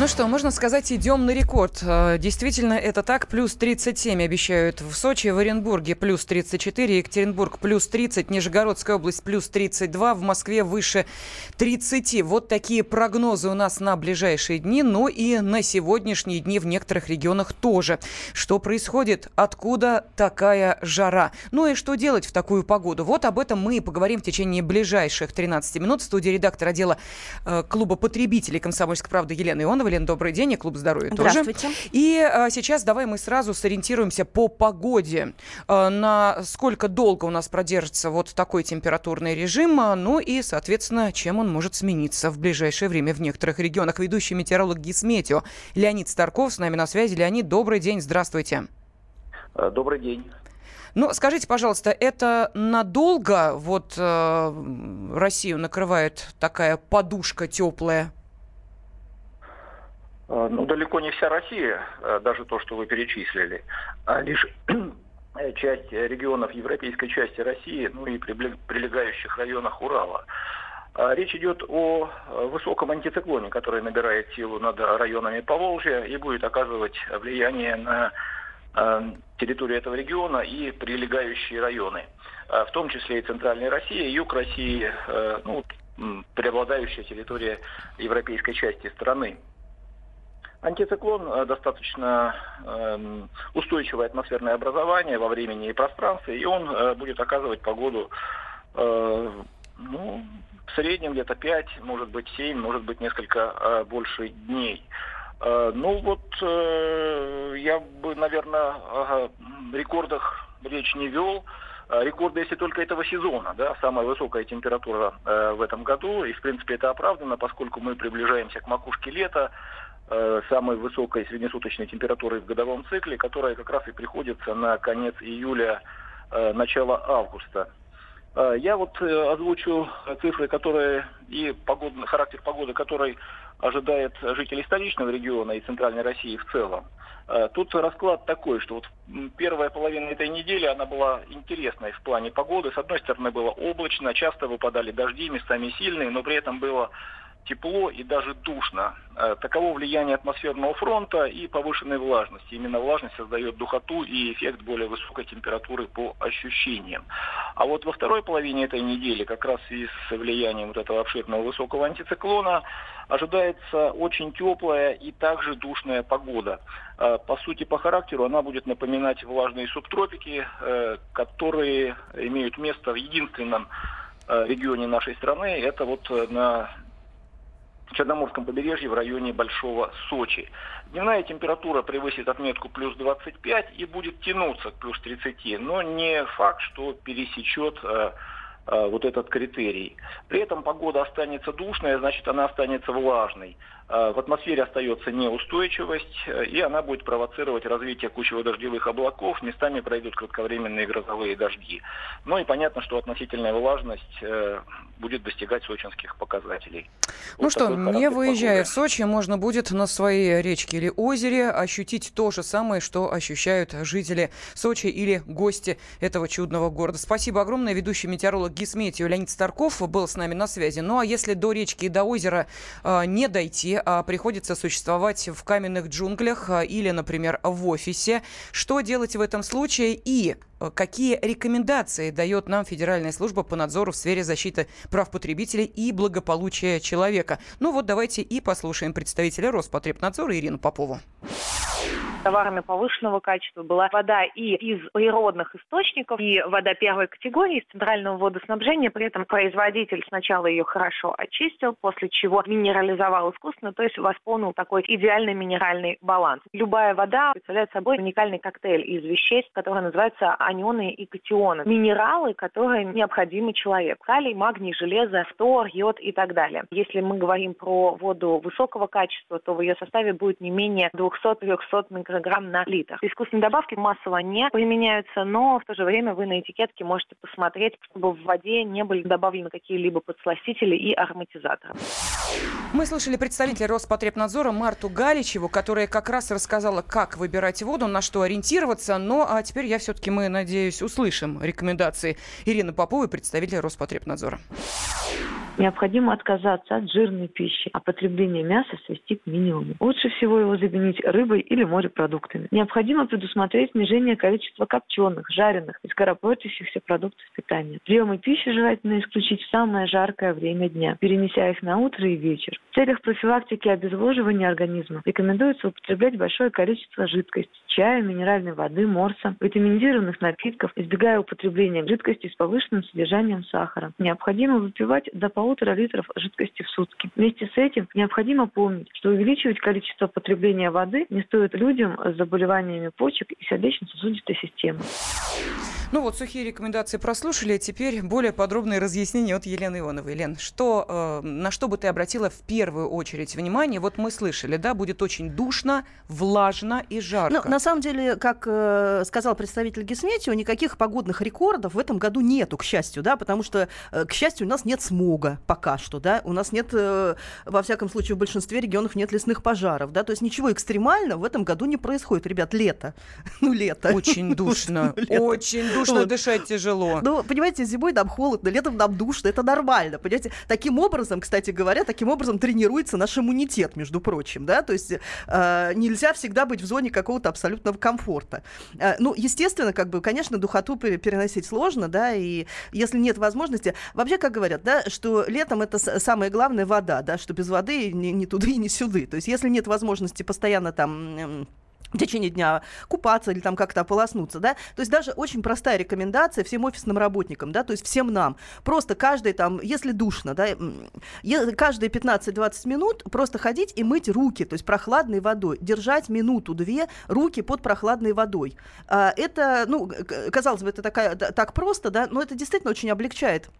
Ну что, можно сказать, идем на рекорд. Э, действительно, это так. Плюс 37 обещают в Сочи, в Оренбурге плюс 34, Екатеринбург плюс 30, Нижегородская область плюс 32, в Москве выше 30. Вот такие прогнозы у нас на ближайшие дни, ну и на сегодняшние дни в некоторых регионах тоже. Что происходит? Откуда такая жара? Ну и что делать в такую погоду? Вот об этом мы и поговорим в течение ближайших 13 минут. В студии редактор отдела э, клуба потребителей «Комсомольской правды» Елена Ионова. Лен, добрый день, и Клуб здоровья тоже. Здравствуйте. И а, сейчас давай мы сразу сориентируемся по погоде. А, на сколько долго у нас продержится вот такой температурный режим, а, ну и, соответственно, чем он может смениться в ближайшее время в некоторых регионах. Ведущий метеоролог Гисметео Леонид Старков с нами на связи. Леонид, добрый день, здравствуйте. Э, добрый день. Ну, скажите, пожалуйста, это надолго вот э, Россию накрывает такая подушка теплая? Э, ну, далеко не вся Россия, э, даже то, что вы перечислили, а лишь часть регионов европейской части России, ну и прилегающих районах Урала. А речь идет о э, высоком антициклоне, который набирает силу над районами Поволжья и будет оказывать влияние на территорию этого региона и прилегающие районы, в том числе и Центральная Россия, Юг России, ну, преобладающая территория европейской части страны. Антициклон э, достаточно э, устойчивое атмосферное образование во времени и пространстве, и он э, будет оказывать погоду э, ну, в среднем где-то 5, может быть 7, может быть несколько больше дней. Ну вот я бы, наверное, рекордах речь не вел. Рекорды, если только этого сезона, да, самая высокая температура в этом году, и в принципе это оправдано, поскольку мы приближаемся к макушке лета, самой высокой среднесуточной температурой в годовом цикле, которая как раз и приходится на конец июля, э, начало августа. Э, я вот озвучу цифры, которые и погодный, характер погоды, который ожидает жителей столичного региона и центральной России в целом. Тут расклад такой, что вот первая половина этой недели, она была интересной в плане погоды. С одной стороны, было облачно, часто выпадали дожди, местами сильные, но при этом было тепло и даже душно. Э, таково влияние атмосферного фронта и повышенной влажности. Именно влажность создает духоту и эффект более высокой температуры по ощущениям. А вот во второй половине этой недели, как раз и с влиянием вот этого обширного высокого антициклона, ожидается очень теплая и также душная погода. Э, по сути, по характеру она будет напоминать влажные субтропики, э, которые имеют место в единственном регионе нашей страны. Это вот на Черноморском побережье в районе Большого Сочи. Дневная температура превысит отметку плюс 25 и будет тянуться к плюс 30, но не факт, что пересечет э, вот этот критерий. При этом погода останется душная, значит она останется влажной. Э, в атмосфере остается неустойчивость, э, и она будет провоцировать развитие кучево-дождевых облаков, местами пройдут кратковременные грозовые дожди. Ну и понятно, что относительная влажность э, будет достигать сочинских показателей. Ну вот что, не выезжая погоды. в Сочи, можно будет на своей речке или озере ощутить то же самое, что ощущают жители Сочи или гости этого чудного города. Спасибо огромное. Ведущий метеоролог Гисметью Леонид Старков был с нами на связи. Ну а если до речки и до озера э, не дойти, а, приходится существовать в каменных джунглях а, или, например, в офисе. Что делать в этом случае и а, какие рекомендации дает нам Федеральная служба по надзору в сфере защиты прав потребителей и благополучия человека? Ну вот давайте и послушаем представителя Роспотребнадзора Ирину Попову товарами повышенного качества была вода и из природных источников, и вода первой категории из центрального водоснабжения. При этом производитель сначала ее хорошо очистил, после чего минерализовал искусственно, то есть восполнил такой идеальный минеральный баланс. Любая вода представляет собой уникальный коктейль из веществ, которые называются анионы и катионы. Минералы, которые необходимы человеку. Калий, магний, железо, фтор, йод и так далее. Если мы говорим про воду высокого качества, то в ее составе будет не менее 200-300 микрограмм на литр. Искусственные добавки массово не применяются, но в то же время вы на этикетке можете посмотреть, чтобы в воде не были добавлены какие-либо подсластители и ароматизаторы. Мы слышали представителя Роспотребнадзора Марту Галичеву, которая как раз рассказала, как выбирать воду, на что ориентироваться. Но а теперь я все-таки, мы, надеюсь, услышим рекомендации Ирины Поповой, представителя Роспотребнадзора. Необходимо отказаться от жирной пищи, а потребление мяса свести к минимуму. Лучше всего его заменить рыбой или морепродуктами. Необходимо предусмотреть снижение количества копченых, жареных и скоропортящихся продуктов питания. Приемы пищи желательно исключить в самое жаркое время дня, перенеся их на утро и вечер. В целях профилактики обезвоживания организма рекомендуется употреблять большое количество жидкости, чая, минеральной воды, морса, витаминизированных напитков, избегая употребления жидкости с повышенным содержанием сахара. Необходимо выпивать до полутора литров жидкости в сутки. Вместе с этим необходимо помнить, что увеличивать количество потребления воды не стоит людям с заболеваниями почек и сердечно-сосудистой системы. Ну вот, сухие рекомендации прослушали, а теперь более подробные разъяснения от Елены Ивановой. Лен, что, э, на что бы ты обратила в первую очередь внимание? Вот мы слышали, да, будет очень душно, влажно и жарко. Ну, на самом деле, как э, сказал представитель Гесметио, никаких погодных рекордов в этом году нету, к счастью, да, потому что, э, к счастью, у нас нет смога пока что, да, у нас нет, э, во всяком случае, в большинстве регионов нет лесных пожаров, да, то есть ничего экстремального в этом году не происходит. Ребят, лето, ну лето. Очень душно, очень душно, вот. дышать тяжело. Ну, понимаете, зимой нам холодно, летом нам душно, это нормально, понимаете. Таким образом, кстати говоря, таким образом тренируется наш иммунитет, между прочим, да, то есть э, нельзя всегда быть в зоне какого-то абсолютного комфорта. Э, ну, естественно, как бы, конечно, духоту переносить сложно, да, и если нет возможности, вообще, как говорят, да, что летом это самое главное вода, да, что без воды ни, ни туда и ни сюда. То есть если нет возможности постоянно там в течение дня купаться или там как-то ополоснуться, да, то есть даже очень простая рекомендация всем офисным работникам, да, то есть всем нам, просто каждый там, если душно, да, каждые 15-20 минут просто ходить и мыть руки, то есть прохладной водой, держать минуту-две руки под прохладной водой. А, это, ну, казалось бы, это такая, так просто, да, но это действительно очень облегчает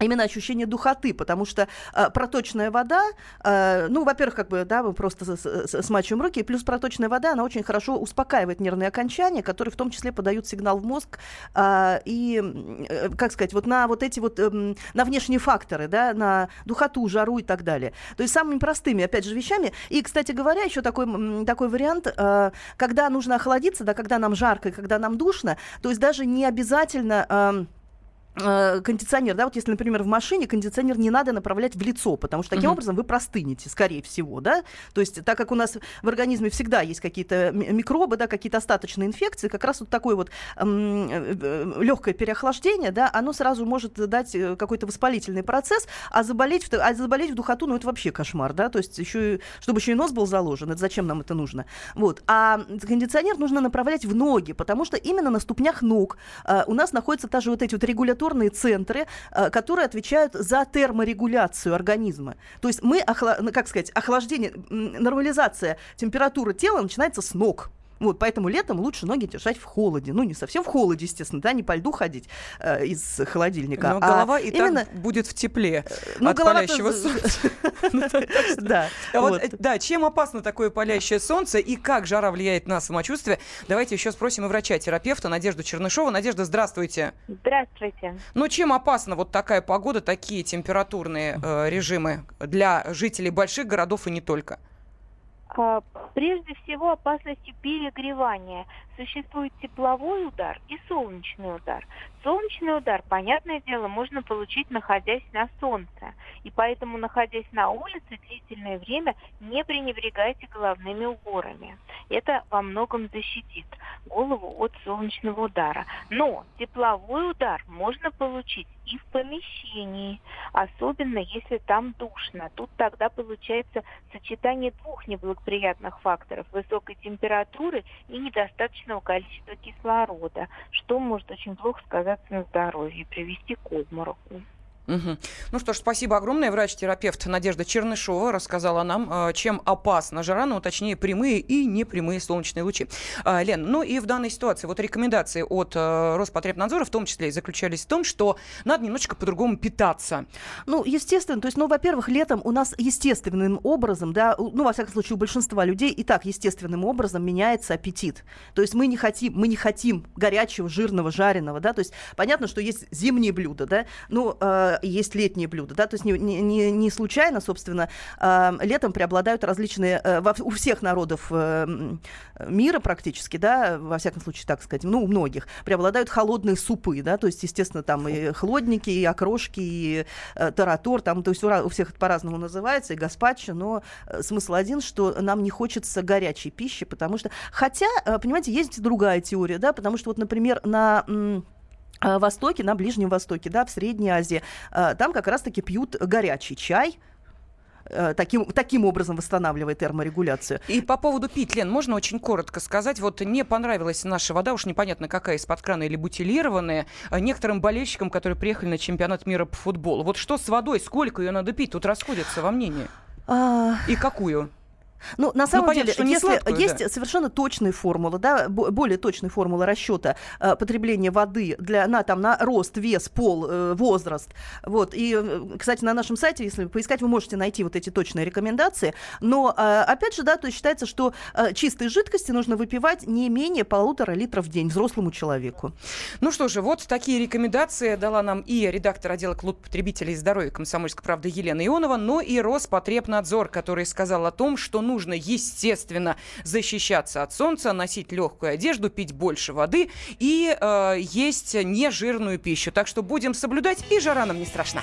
именно ощущение духоты, потому что э, проточная вода, э, ну, во-первых, как бы, да, мы просто смачиваем руки, плюс проточная вода, она очень хорошо успокаивает нервные окончания, которые в том числе подают сигнал в мозг, э, и, э, как сказать, вот на вот эти вот, э, на внешние факторы, да, на духоту, жару и так далее. То есть самыми простыми, опять же, вещами. И, кстати говоря, еще такой, такой вариант, э, когда нужно охладиться, да, когда нам жарко и когда нам душно, то есть даже не обязательно... Э, кондиционер, да, вот если, например, в машине кондиционер не надо направлять в лицо, потому что таким uh-huh. образом вы простынете, скорее всего, да, то есть так как у нас в организме всегда есть какие-то микробы, да, какие-то остаточные инфекции, как раз вот такое вот эм, э, легкое переохлаждение, да, оно сразу может дать э, какой-то воспалительный процесс, а заболеть, в, а заболеть в духоту, ну, это вообще кошмар, да, то есть еще, чтобы еще и нос был заложен, это зачем нам это нужно, вот, а кондиционер нужно направлять в ноги, потому что именно на ступнях ног э, у нас находятся даже вот эти вот регуляторы регуляторные центры, э, которые отвечают за терморегуляцию организма. То есть мы, ну, как сказать, охлаждение, нормализация температуры тела начинается с ног. Вот, поэтому летом лучше ноги держать в холоде. Ну, не совсем в холоде, естественно, да, не по льду ходить э, из холодильника. Но а голова и именно... так будет в тепле э, ну, от палящего солнца. Да. А да, чем опасно такое палящее солнце и как жара влияет на самочувствие? Давайте еще спросим и врача-терапевта Надежду Чернышову. Надежда, здравствуйте. Здравствуйте. Ну, чем опасна вот такая погода, такие температурные э, режимы для жителей больших городов и не только? А, прежде всего опасностью перегревания. Существует тепловой удар и солнечный удар. Солнечный удар, понятное дело, можно получить, находясь на солнце. И поэтому, находясь на улице длительное время, не пренебрегайте головными уборами. Это во многом защитит голову от солнечного удара. Но тепловой удар можно получить и в помещении, особенно если там душно. Тут тогда получается сочетание двух неблагоприятных факторов – высокой температуры и недостаточного количества кислорода, что может очень плохо сказаться на здоровье, привести к обмороку. Угу. Ну что ж, спасибо огромное. Врач-терапевт Надежда Чернышова рассказала нам, а, чем опасна жара, ну, точнее, прямые и непрямые солнечные лучи. А, Лен, ну и в данной ситуации вот рекомендации от а, Роспотребнадзора в том числе и заключались в том, что надо немножечко по-другому питаться. Ну, естественно, то есть, ну, во-первых, летом у нас естественным образом, да, ну, во всяком случае, у большинства людей и так естественным образом меняется аппетит. То есть мы не хотим, мы не хотим горячего, жирного, жареного, да, то есть понятно, что есть зимние блюда, да, ну, э, есть летние блюда, да, то есть не, не, не случайно, собственно, э, летом преобладают различные, э, у всех народов э, мира практически, да, во всяком случае, так сказать, ну, у многих, преобладают холодные супы, да, то есть, естественно, там и хлодники, и окрошки, и э, таратор, там, то есть у, всех это по-разному называется, и гаспачо, но э, смысл один, что нам не хочется горячей пищи, потому что, хотя, понимаете, есть другая теория, да, потому что вот, например, на Востоке, на Ближнем Востоке, да, в Средней Азии, э, там как раз-таки пьют горячий чай, э, таким, таким образом восстанавливает терморегуляцию. И по поводу пить, Лен, можно очень коротко сказать, вот не понравилась наша вода, уж непонятно какая, из-под крана или бутилированная, некоторым болельщикам, которые приехали на чемпионат мира по футболу. Вот что с водой, сколько ее надо пить, тут расходятся во мнении. А... И какую? Ну, на ну, самом ну, понятно, деле, если сладкую, есть да. совершенно точные формулы, да, более точные формулы расчета э, потребления воды для, на, там, на рост, вес, пол, э, возраст. Вот. И, э, кстати, на нашем сайте, если поискать, вы можете найти вот эти точные рекомендации. Но, э, опять же, да, то есть считается, что э, чистой жидкости нужно выпивать не менее полутора литров в день взрослому человеку. Ну что же, вот такие рекомендации дала нам и редактор отдела клуб потребителей здоровья комсомольской правды Елена Ионова, но и Роспотребнадзор, который сказал о том, что нужно, естественно, защищаться от солнца, носить легкую одежду, пить больше воды и э, есть нежирную пищу. Так что будем соблюдать, и жара нам не страшна.